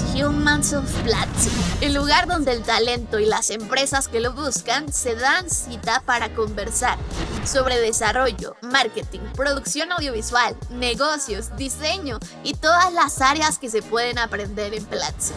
Humans of Platzi, el lugar donde el talento y las empresas que lo buscan se dan cita para conversar sobre desarrollo, marketing, producción audiovisual, negocios, diseño y todas las áreas que se pueden aprender en Platzi.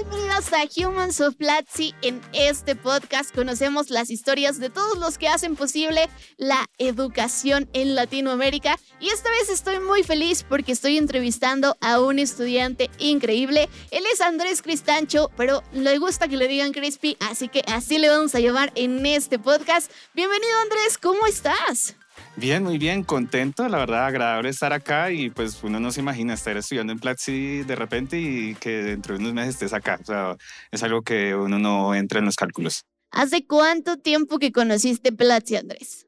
O bienvenidas a Humans of Platzi. En este podcast conocemos las historias de todos los que hacen posible la educación en Latinoamérica. Y esta vez estoy muy feliz porque estoy entrevistando a un estudiante increíble. Él es Andrés Cristancho, pero le gusta que le digan Crispy, así que así le vamos a llamar en este podcast. Bienvenido Andrés, ¿cómo estás? Bien, muy bien, contento, la verdad, agradable estar acá y pues uno no se imagina estar estudiando en Platzi de repente y que dentro de unos meses estés acá. O sea, es algo que uno no entra en los cálculos. ¿Hace cuánto tiempo que conociste Platzi, Andrés?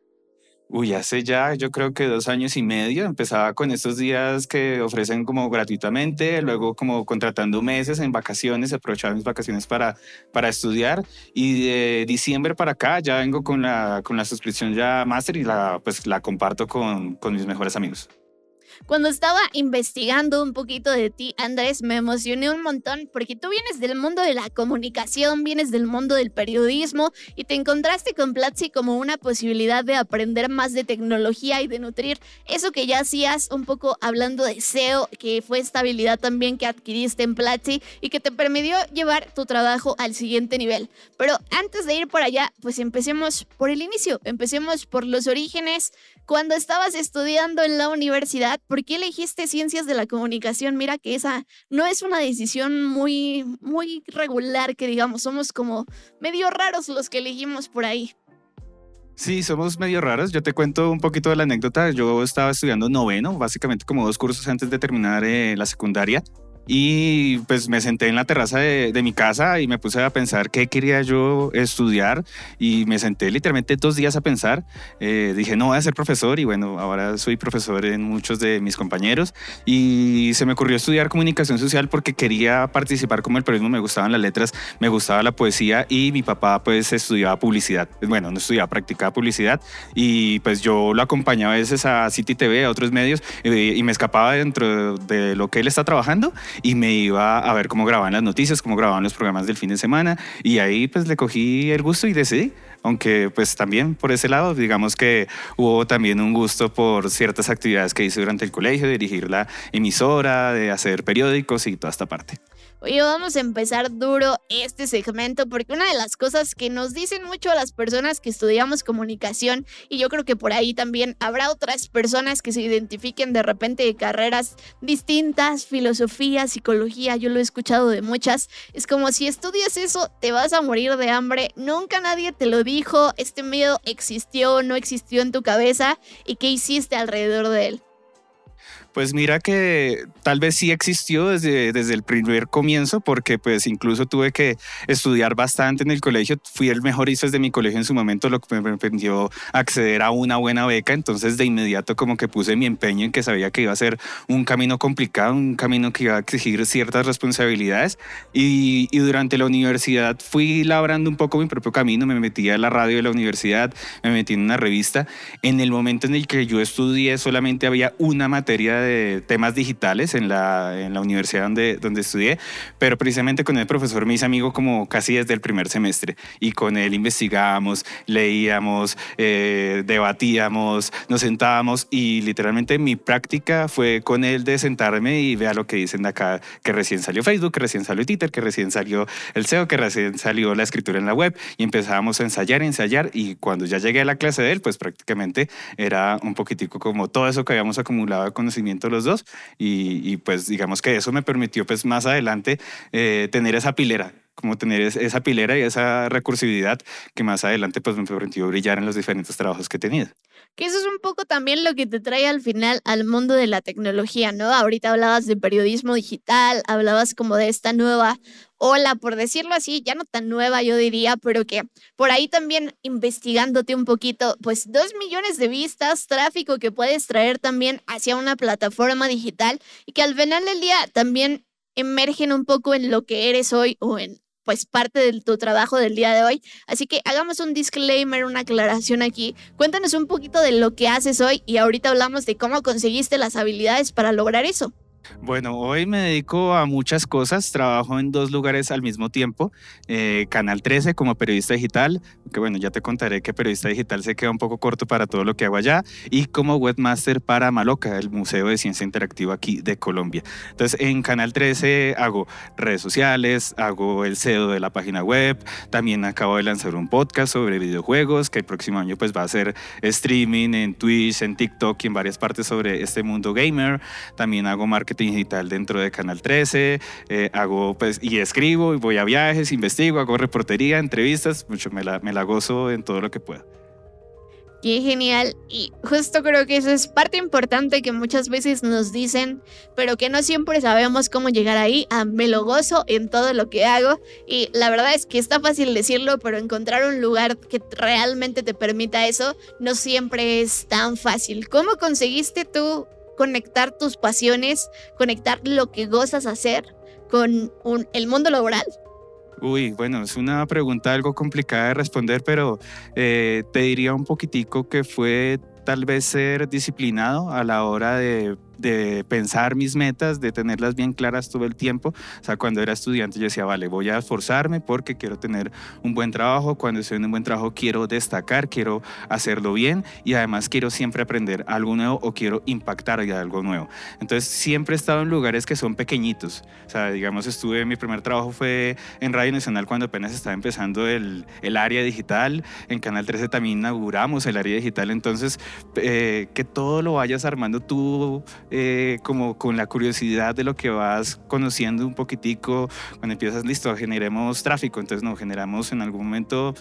Uy, hace ya yo creo que dos años y medio empezaba con estos días que ofrecen como gratuitamente, luego como contratando meses en vacaciones, aprovechaba mis vacaciones para, para estudiar y de diciembre para acá ya vengo con la, con la suscripción ya máster y la, pues la comparto con, con mis mejores amigos. Cuando estaba investigando un poquito de ti, Andrés, me emocioné un montón porque tú vienes del mundo de la comunicación, vienes del mundo del periodismo y te encontraste con Platzi como una posibilidad de aprender más de tecnología y de nutrir eso que ya hacías un poco hablando de SEO, que fue esta habilidad también que adquiriste en Platzi y que te permitió llevar tu trabajo al siguiente nivel. Pero antes de ir por allá, pues empecemos por el inicio, empecemos por los orígenes. Cuando estabas estudiando en la universidad, ¿por qué elegiste ciencias de la comunicación? Mira que esa no es una decisión muy, muy regular, que digamos, somos como medio raros los que elegimos por ahí. Sí, somos medio raros. Yo te cuento un poquito de la anécdota. Yo estaba estudiando noveno, básicamente como dos cursos antes de terminar eh, la secundaria. Y pues me senté en la terraza de, mi casa y me puse a pensar qué quería yo estudiar y me senté literalmente dos días a pensar. Eh, dije, no voy a ser profesor y bueno, ahora soy profesor en muchos de mis compañeros y se me ocurrió estudiar comunicación social porque quería participar como el periodismo, me gustaban las letras, me gustaba la poesía y mi papá pues estudiaba publicidad. Bueno, no estudiaba, practicaba publicidad y pues yo lo acompañaba a veces a City TV, a otros medios eh, y me escapaba dentro de lo que él está trabajando y me iba a ver cómo grababan las noticias, cómo grababan los programas del fin de semana y ahí pues le cogí el gusto y decidí aunque pues también por ese lado, digamos que hubo también un gusto por ciertas actividades que hice durante el colegio, dirigir la emisora, de hacer periódicos y toda esta parte. Hoy vamos a empezar duro este segmento porque una de las cosas que nos dicen mucho a las personas que estudiamos comunicación y yo creo que por ahí también habrá otras personas que se identifiquen de repente de carreras distintas, filosofía, psicología, yo lo he escuchado de muchas, es como si estudias eso te vas a morir de hambre, nunca nadie te lo dijo, este miedo existió, no existió en tu cabeza y qué hiciste alrededor de él. Pues mira que tal vez sí existió desde, desde el primer comienzo, porque pues incluso tuve que estudiar bastante en el colegio. Fui el mejor ICES de mi colegio en su momento, lo que me permitió acceder a una buena beca. Entonces de inmediato como que puse mi empeño en que sabía que iba a ser un camino complicado, un camino que iba a exigir ciertas responsabilidades. Y, y durante la universidad fui labrando un poco mi propio camino. Me metí a la radio de la universidad, me metí en una revista. En el momento en el que yo estudié solamente había una materia de temas digitales en la, en la universidad donde, donde estudié, pero precisamente con el profesor me hice amigo como casi desde el primer semestre y con él investigábamos, leíamos, eh, debatíamos, nos sentábamos y literalmente mi práctica fue con él de sentarme y vea lo que dicen de acá, que recién salió Facebook, que recién salió Twitter, que recién salió el SEO, que recién salió la escritura en la web y empezábamos a ensayar, ensayar y cuando ya llegué a la clase de él, pues prácticamente era un poquitico como todo eso que habíamos acumulado de conocimiento los dos y, pues digamos que eso me permitió pues más adelante eh, tener esa pilera, como tener esa pilera y esa recursividad que más adelante pues me permitió brillar en los diferentes trabajos que he tenido. Que eso es un poco también lo que te trae al final al mundo de la tecnología, ¿no? Ahorita hablabas de periodismo digital, hablabas como de esta nueva ola, por decirlo así, ya no tan nueva yo diría, pero que por ahí también investigándote un poquito, pues dos millones de vistas, tráfico que puedes traer también hacia una plataforma digital y que al final del día también emergen un poco en lo que eres hoy o en pues parte de tu trabajo del día de hoy. Así que hagamos un disclaimer, una aclaración aquí. Cuéntanos un poquito de lo que haces hoy y ahorita hablamos de cómo conseguiste las habilidades para lograr eso. Bueno, hoy me dedico a muchas cosas. Trabajo en dos lugares al mismo tiempo. Eh, Canal 13 como periodista digital, que bueno, ya te contaré que periodista digital se queda un poco corto para todo lo que hago allá. Y como webmaster para Maloca, el Museo de Ciencia Interactiva aquí de Colombia. Entonces, en Canal 13 hago redes sociales, hago el SEO de la página web. También acabo de lanzar un podcast sobre videojuegos que el próximo año pues va a ser streaming en Twitch, en TikTok y en varias partes sobre este mundo gamer. También hago marketing digital dentro de Canal 13, eh, hago pues y escribo y voy a viajes, investigo, hago reportería, entrevistas, mucho me la, me la gozo en todo lo que pueda. Qué genial. Y justo creo que eso es parte importante que muchas veces nos dicen, pero que no siempre sabemos cómo llegar ahí. A me lo gozo en todo lo que hago. Y la verdad es que está fácil decirlo, pero encontrar un lugar que realmente te permita eso no siempre es tan fácil. ¿Cómo conseguiste tú conectar tus pasiones, conectar lo que gozas hacer con el mundo laboral? Uy, bueno, es una pregunta algo complicada de responder, pero eh, te diría un poquitico que fue tal vez ser disciplinado a la hora de de pensar mis metas, de tenerlas bien claras todo el tiempo. O sea, cuando era estudiante yo decía, vale, voy a esforzarme porque quiero tener un buen trabajo. Cuando estoy en un buen trabajo quiero destacar, quiero hacerlo bien y además quiero siempre aprender algo nuevo o quiero impactar algo nuevo. Entonces siempre he estado en lugares que son pequeñitos. O sea, digamos, estuve, mi primer trabajo fue en Radio Nacional cuando apenas estaba empezando el, el área digital. En Canal 13 también inauguramos el área digital. Entonces, eh, que todo lo vayas armando tú eh, como con la curiosidad de lo que vas conociendo un poquitico, cuando empiezas, listo, generemos tráfico, entonces no, generamos en algún momento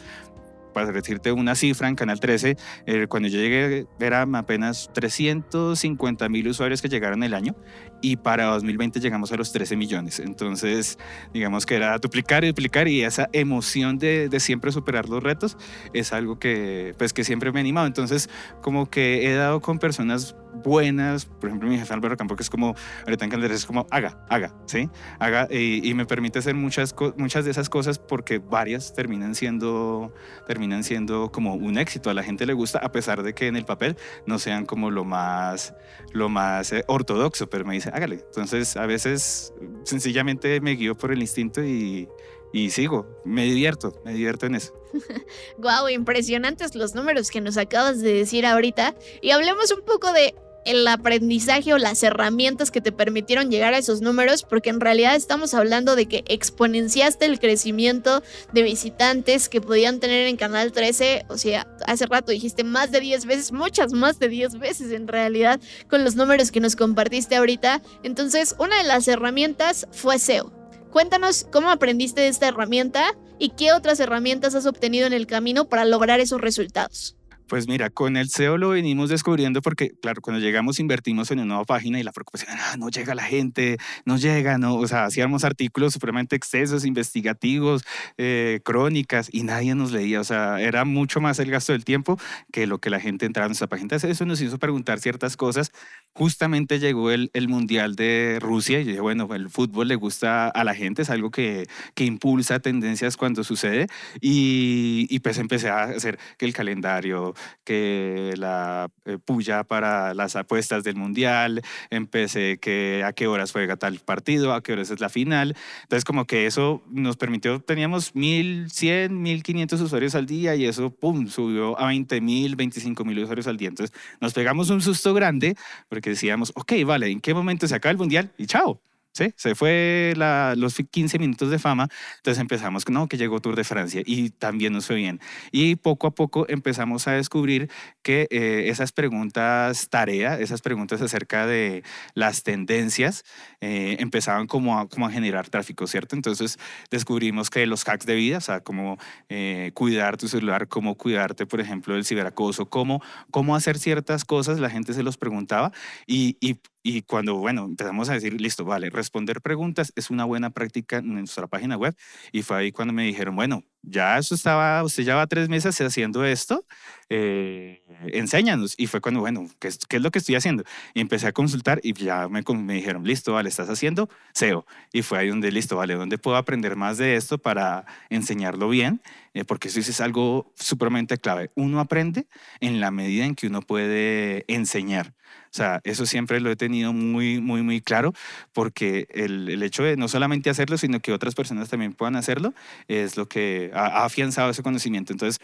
para decirte una cifra, en Canal 13, eh, cuando yo llegué eran apenas 350 mil usuarios que llegaron el año y para 2020 llegamos a los 13 millones. Entonces, digamos que era duplicar y duplicar y esa emoción de, de, siempre superar los retos es algo que, pues, que siempre me ha animado. Entonces, como que he dado con personas buenas, por ejemplo, mi jefe Álvaro Campo, que es como, ahorita en Canal es como, haga, haga, ¿sí? Haga y, me permite hacer muchas, muchas de esas cosas porque varias terminan siendo, terminan siendo como un éxito. A la gente le gusta, a pesar de que en el papel no sean como lo más, lo más eh, ortodoxo, pero me dice, hágale. Entonces, a veces sencillamente me guío por el instinto y, y sigo, me divierto, me divierto en eso. Guau, impresionantes los números que nos acabas de decir ahorita. Y hablemos un poco de el aprendizaje o las herramientas que te permitieron llegar a esos números, porque en realidad estamos hablando de que exponenciaste el crecimiento de visitantes que podían tener en Canal 13, o sea, hace rato dijiste más de 10 veces, muchas más de 10 veces en realidad, con los números que nos compartiste ahorita. Entonces, una de las herramientas fue SEO. Cuéntanos cómo aprendiste de esta herramienta y qué otras herramientas has obtenido en el camino para lograr esos resultados. Pues mira, con el SEO lo venimos descubriendo porque, claro, cuando llegamos invertimos en una nueva página y la preocupación era, ah, no llega la gente, no llega, no, o sea, hacíamos artículos supremamente excesos, investigativos, eh, crónicas y nadie nos leía, o sea, era mucho más el gasto del tiempo que lo que la gente entraba en nuestra página. Entonces eso nos hizo preguntar ciertas cosas. Justamente llegó el, el Mundial de Rusia y dije, bueno, el fútbol le gusta a la gente, es algo que, que impulsa tendencias cuando sucede y, y pues empecé a hacer que el calendario, que la eh, puya para las apuestas del mundial, empecé que a qué horas juega tal partido, a qué horas es la final. Entonces como que eso nos permitió, teníamos 1.100, 1.500 usuarios al día y eso, ¡pum!, subió a 20.000, 25.000 usuarios al día. Entonces nos pegamos un susto grande porque decíamos, ok, vale, ¿en qué momento se acaba el mundial? Y chao. ¿Sí? Se fue los 15 minutos de fama, entonces empezamos, no, que llegó Tour de Francia y también nos fue bien. Y poco a poco empezamos a descubrir que eh, esas preguntas tarea, esas preguntas acerca de las tendencias, eh, empezaban como a, como generar tráfico, ¿cierto? Entonces descubrimos que los hacks de vida, o sea, cómo eh, cuidar tu celular, cómo cuidarte, por ejemplo, del ciberacoso, cómo, cómo hacer ciertas cosas, la gente se los preguntaba y y cuando, bueno, empezamos a decir, listo, vale, responder preguntas es una buena práctica en nuestra página web. Y fue ahí cuando me dijeron, bueno, ya eso estaba, usted ya va tres meses haciendo esto, eh, enséñanos. Y fue cuando, bueno, ¿qué es, ¿qué es, lo que estoy haciendo? Y empecé a consultar y ya me, me dijeron, listo, vale, estás haciendo SEO. Y fue ahí donde, listo, vale, ¿dónde puedo aprender más de esto para enseñarlo bien? Eh, porque eso es algo supremamente clave. Uno aprende en la medida en que uno puede enseñar. O sea, eso siempre lo he tenido muy, muy, muy claro, porque el, el, hecho de no solamente hacerlo, sino que otras personas también puedan hacerlo, es lo que ha, ha afianzado ese conocimiento. Entonces,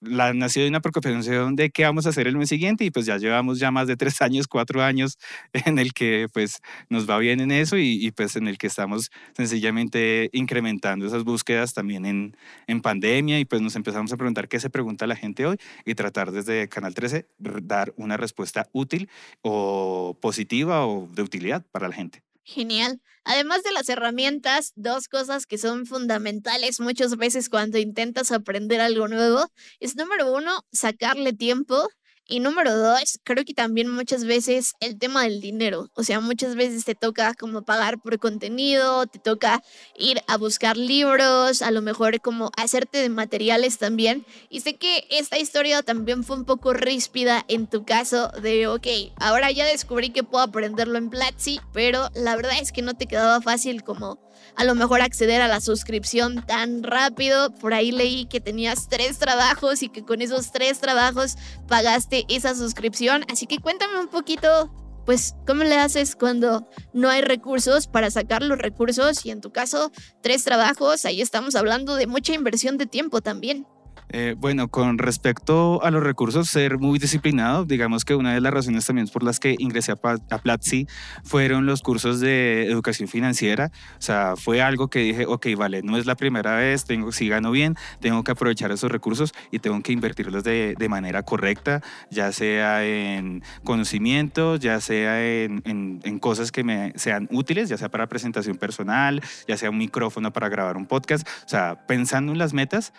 la, nació de una preocupación de qué vamos a hacer el mes siguiente y pues ya llevamos ya más de tres años, cuatro años en el que pues nos va bien en eso y, y pues en el que estamos sencillamente incrementando esas búsquedas también en, en pandemia y pues nos empezamos a preguntar qué se pregunta la gente hoy y tratar desde Canal 13 dar una respuesta útil o positiva o de utilidad para la gente. Genial. Además de las herramientas, dos cosas que son fundamentales muchas veces cuando intentas aprender algo nuevo es número uno, sacarle tiempo y número dos, creo que también muchas veces el tema del dinero. O sea, muchas veces te toca como pagar por contenido, te toca ir a buscar libros, a lo mejor como hacerte de materiales también. Y sé que esta historia también fue un poco ríspida en tu caso de, ok, ahora ya descubrí que puedo aprenderlo en Platzi, pero la verdad es que no te quedaba fácil como a lo mejor acceder a la suscripción tan rápido. Por ahí leí que tenías tres trabajos y que con esos tres trabajos pagaste esa suscripción. Así que cuéntame un poquito, pues, ¿cómo le haces cuando no hay recursos para sacar los recursos? Y en tu caso, tres trabajos, ahí estamos hablando de mucha inversión de tiempo también. Eh, bueno, con respecto a los recursos, ser muy disciplinado, digamos que una de las razones también por las que ingresé a, a, Platzi fueron los cursos de educación financiera. O sea, fue algo que dije, ok, vale, no es la primera vez, tengo, si gano bien, tengo que aprovechar esos recursos y tengo que invertirlos de, de manera correcta, ya sea en conocimiento, ya sea en, en, en cosas que me sean útiles, ya sea para presentación personal, ya sea un micrófono para grabar un podcast. O sea, pensando en las metas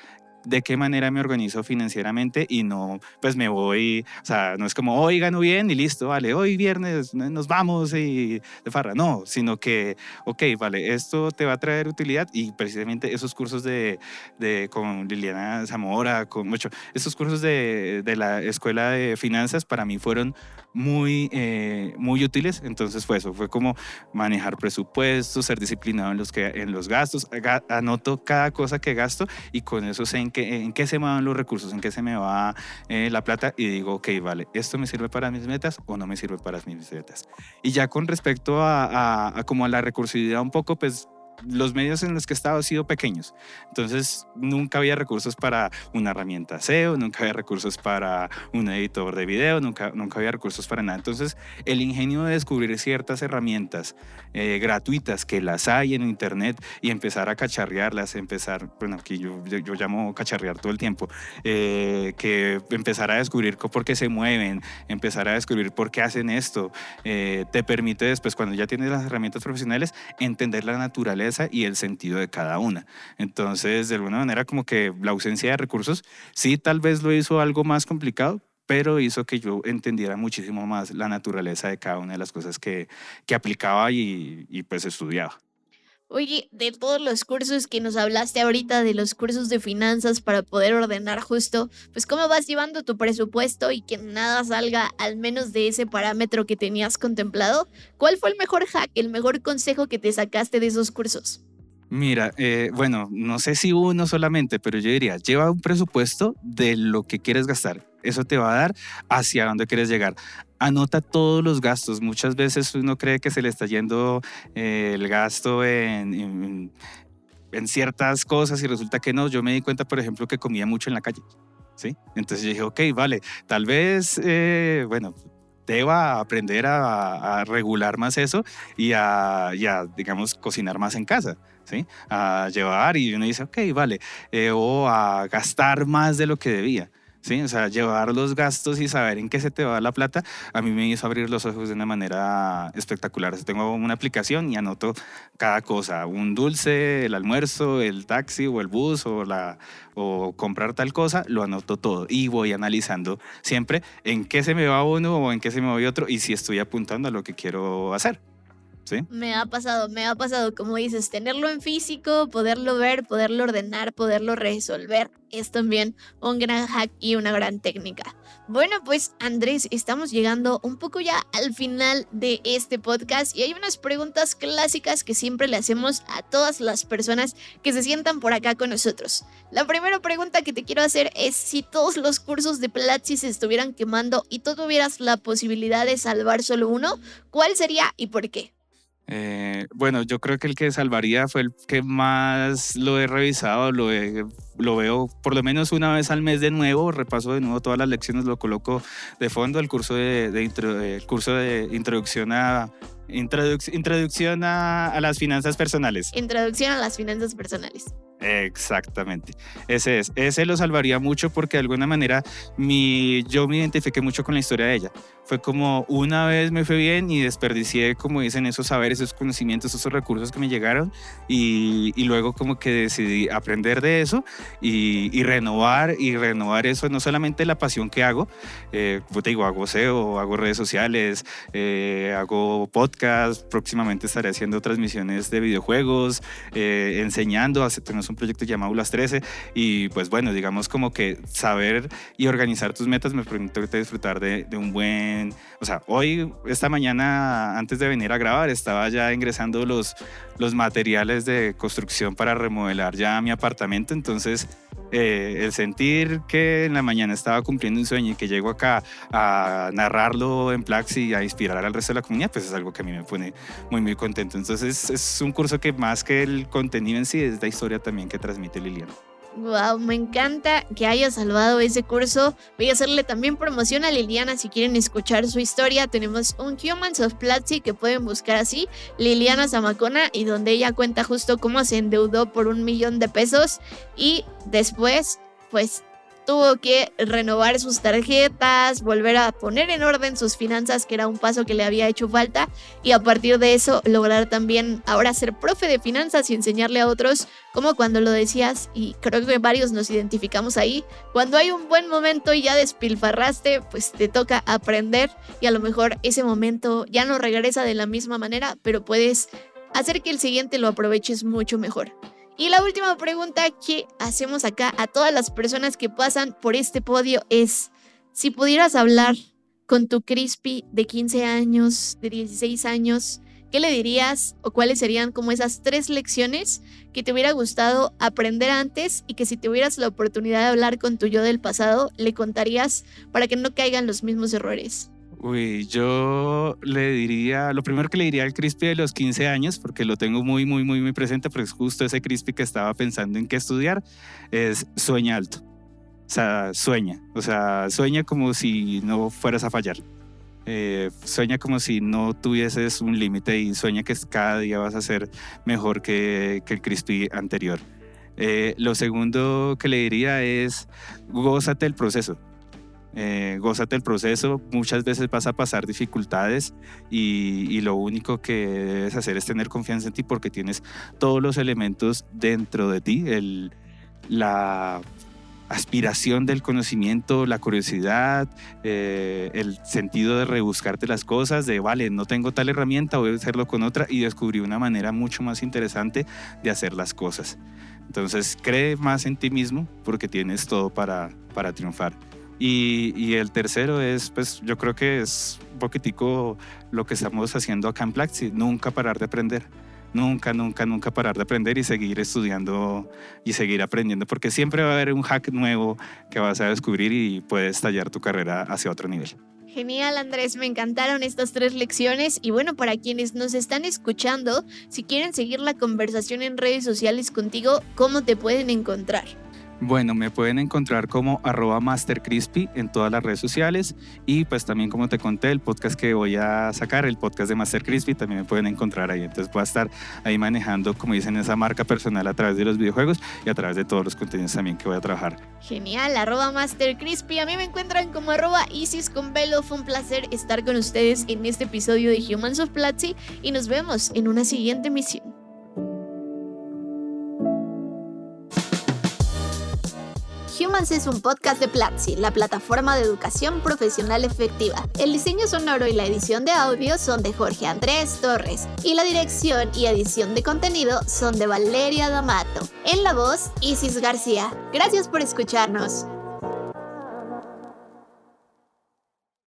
de qué manera me organizo financieramente y no, pues me voy, o sea, no es como hoy gano bien y listo, vale, hoy viernes nos vamos y de farra, no, sino que, ok, vale, esto te va a traer utilidad y precisamente esos cursos de, de con Liliana Zamora, con mucho, esos cursos de, de la Escuela de Finanzas para mí fueron muy, eh, muy útiles. Entonces fue eso, fue como manejar presupuestos, ser disciplinado en los, que, en los gastos, anoto cada cosa que gasto y con eso sé en qué, en qué se me van los recursos, en qué se me va eh, la plata y digo, ok, vale, ¿esto me sirve para mis metas o no me sirve para mis metas? Y ya con respecto a, a, a como a la recursividad un poco, pues los medios en los que he estado han sido pequeños. Entonces, nunca había recursos para una herramienta SEO, nunca había recursos para un editor de video, nunca, nunca había recursos para nada. Entonces, el ingenio de descubrir ciertas herramientas eh, gratuitas que las hay en Internet y empezar a cacharrearlas, empezar, bueno, aquí yo, yo, llamo cacharrear todo el tiempo, eh, que empezar a descubrir por qué se mueven, empezar a descubrir por qué hacen esto, eh, te permite después, cuando ya tienes las herramientas profesionales, entender la naturaleza y el sentido de cada una. Entonces, de alguna manera, como que la ausencia de recursos, sí, tal vez lo hizo algo más complicado, pero hizo que yo entendiera muchísimo más la naturaleza de cada una de las cosas que, que aplicaba y, y pues estudiaba. Oye, de todos los cursos que nos hablaste ahorita, de los cursos de finanzas para poder ordenar justo, pues cómo vas llevando tu presupuesto y que nada salga al menos de ese parámetro que tenías contemplado. ¿Cuál fue el mejor hack, el mejor consejo que te sacaste de esos cursos? Mira, eh, bueno, no sé si uno solamente, pero yo diría, lleva un presupuesto de lo que quieres gastar. Eso te va a dar hacia dónde quieres llegar anota todos los gastos. Muchas veces uno cree que se le está yendo eh, el gasto en, en, en, ciertas cosas y resulta que no. Yo me di cuenta, por ejemplo, que comía mucho en la calle. ¿sí? Entonces yo dije, ok, vale, tal vez, eh, bueno, deba aprender a, a, regular más eso y a, y a, digamos, cocinar más en casa. ¿Sí? A llevar y uno dice, ok, vale, eh, o a gastar más de lo que debía. ¿Sí? O sea, llevar los gastos y saber en qué se te va la plata, a mí me hizo abrir los ojos de una manera espectacular. O tengo una aplicación y anoto cada cosa, un dulce, el almuerzo, el taxi o el bus o, la, o comprar tal cosa, lo anoto todo y voy analizando siempre en qué se me va uno o en qué se me va otro y si estoy apuntando a lo que quiero hacer. Me ha pasado, me ha pasado, como dices, tenerlo en físico, poderlo ver, poderlo ordenar, poderlo resolver, es también un gran hack y una gran técnica. Bueno, pues Andrés, estamos llegando un poco ya al final de este podcast y hay unas preguntas clásicas que siempre le hacemos a todas las personas que se sientan por acá con nosotros. La primera pregunta que te quiero hacer es si todos los cursos de Platzi se estuvieran quemando y tú tuvieras la posibilidad de salvar solo uno, ¿cuál sería y por qué? Eh, bueno, yo creo que el que salvaría fue el que más lo he revisado, lo, lo veo por lo menos una vez al mes de nuevo, repaso de nuevo todas las lecciones, lo coloco de fondo, el curso de, el curso de introducción a introducción a, las finanzas personales. Introducción a las finanzas personales. Exactamente. Ese es. Ese lo salvaría mucho porque de alguna manera mi, yo me identifiqué mucho con la historia de ella. Fue como una vez me fue bien y desperdicié, como dicen, esos saberes, esos conocimientos, esos recursos que me llegaron y, y luego como que decidí aprender de eso y, y, renovar y renovar eso, no solamente la pasión que hago, eh, pues te digo, hago SEO, hago redes sociales, eh, hago podcast, próximamente estaré haciendo transmisiones de videojuegos, eh, enseñando, tenemos un proyecto llamado Las 13 y pues bueno, digamos como que saber y organizar tus metas me permite disfrutar de, de un buen, o sea, hoy, esta mañana, antes de venir a grabar, estaba ya ingresando los, los materiales de construcción para remodelar ya mi apartamento, entonces eh, el sentir que en la mañana estaba cumpliendo un sueño y que llego acá a narrarlo en Plaxi y a inspirar al resto de la comunidad, pues es algo que a mí me pone muy, muy contento. Entonces es un curso que más que el contenido en sí es la historia también que transmite Liliana. Wow, me encanta que haya salvado ese curso. Voy a hacerle también promoción a Liliana si quieren escuchar su historia. Tenemos un Humans of Platzi que pueden buscar así, Liliana Zamacona, y donde ella cuenta justo cómo se endeudó por un millón de pesos y después, pues tuvo que renovar sus tarjetas, volver a poner en orden sus finanzas, que era un paso que le había hecho falta, y a partir de eso lograr también ahora ser profe de finanzas y enseñarle a otros, como cuando lo decías, y creo que varios nos identificamos ahí, cuando hay un buen momento y ya despilfarraste, pues te toca aprender y a lo mejor ese momento ya no regresa de la misma manera, pero puedes hacer que el siguiente lo aproveches mucho mejor. Y la última pregunta que hacemos acá a todas las personas que pasan por este podio es, si pudieras hablar con tu Crispy de 15 años, de 16 años, ¿qué le dirías o cuáles serían como esas tres lecciones que te hubiera gustado aprender antes y que si tuvieras la oportunidad de hablar con tu yo del pasado, le contarías para que no caigan los mismos errores? Uy, yo le diría, lo primero que le diría al Crispy de los 15 años, porque lo tengo muy, muy, muy, muy presente, porque es justo ese Crispy que estaba pensando en qué estudiar, es sueña alto. O sea, sueña. O sea, sueña como si no fueras a fallar. Eh, sueña como si no tuvieses un límite y sueña que cada día vas a ser mejor que, el Crispy anterior. Eh, lo segundo que le diría es, gózate el proceso eh, gózate el proceso, muchas veces vas a pasar dificultades y, lo único que debes hacer es tener confianza en ti porque tienes todos los elementos dentro de ti, la aspiración del conocimiento, la curiosidad, eh, el sentido de rebuscarte las cosas, de vale, no tengo tal herramienta, voy a hacerlo con otra y descubrí una manera mucho más interesante de hacer las cosas. Entonces cree más en ti mismo porque tienes todo para, para triunfar. Y, el tercero es, pues yo creo que es un poquitico lo que estamos haciendo acá en Plaxi, nunca parar de aprender. Nunca, nunca, nunca parar de aprender y seguir estudiando y seguir aprendiendo, porque siempre va a haber un hack nuevo que vas a descubrir y puedes tallar tu carrera hacia otro nivel. Genial Andrés, me encantaron estas tres lecciones y bueno, para quienes nos están escuchando, si quieren seguir la conversación en redes sociales contigo, ¿cómo te pueden encontrar? Bueno, me pueden encontrar como arroba mastercrispy en todas las redes sociales y pues también como te conté el podcast que voy a sacar, el podcast de Master Crispy, también me pueden encontrar ahí. Entonces voy a estar ahí manejando, como dicen, esa marca personal a través de los videojuegos y a través de todos los contenidos también que voy a trabajar. Genial, arroba Master Crispy. A mí me encuentran como arroba Isis con Velo. Fue un placer estar con ustedes en este episodio de Humans of Platzi y nos vemos en una siguiente misión. Es un podcast de Platzi, la plataforma de educación profesional efectiva. El diseño sonoro y la edición de audio son de Jorge Andrés Torres y la dirección y edición de contenido son de Valeria D'Amato. En la voz, Isis García. Gracias por escucharnos.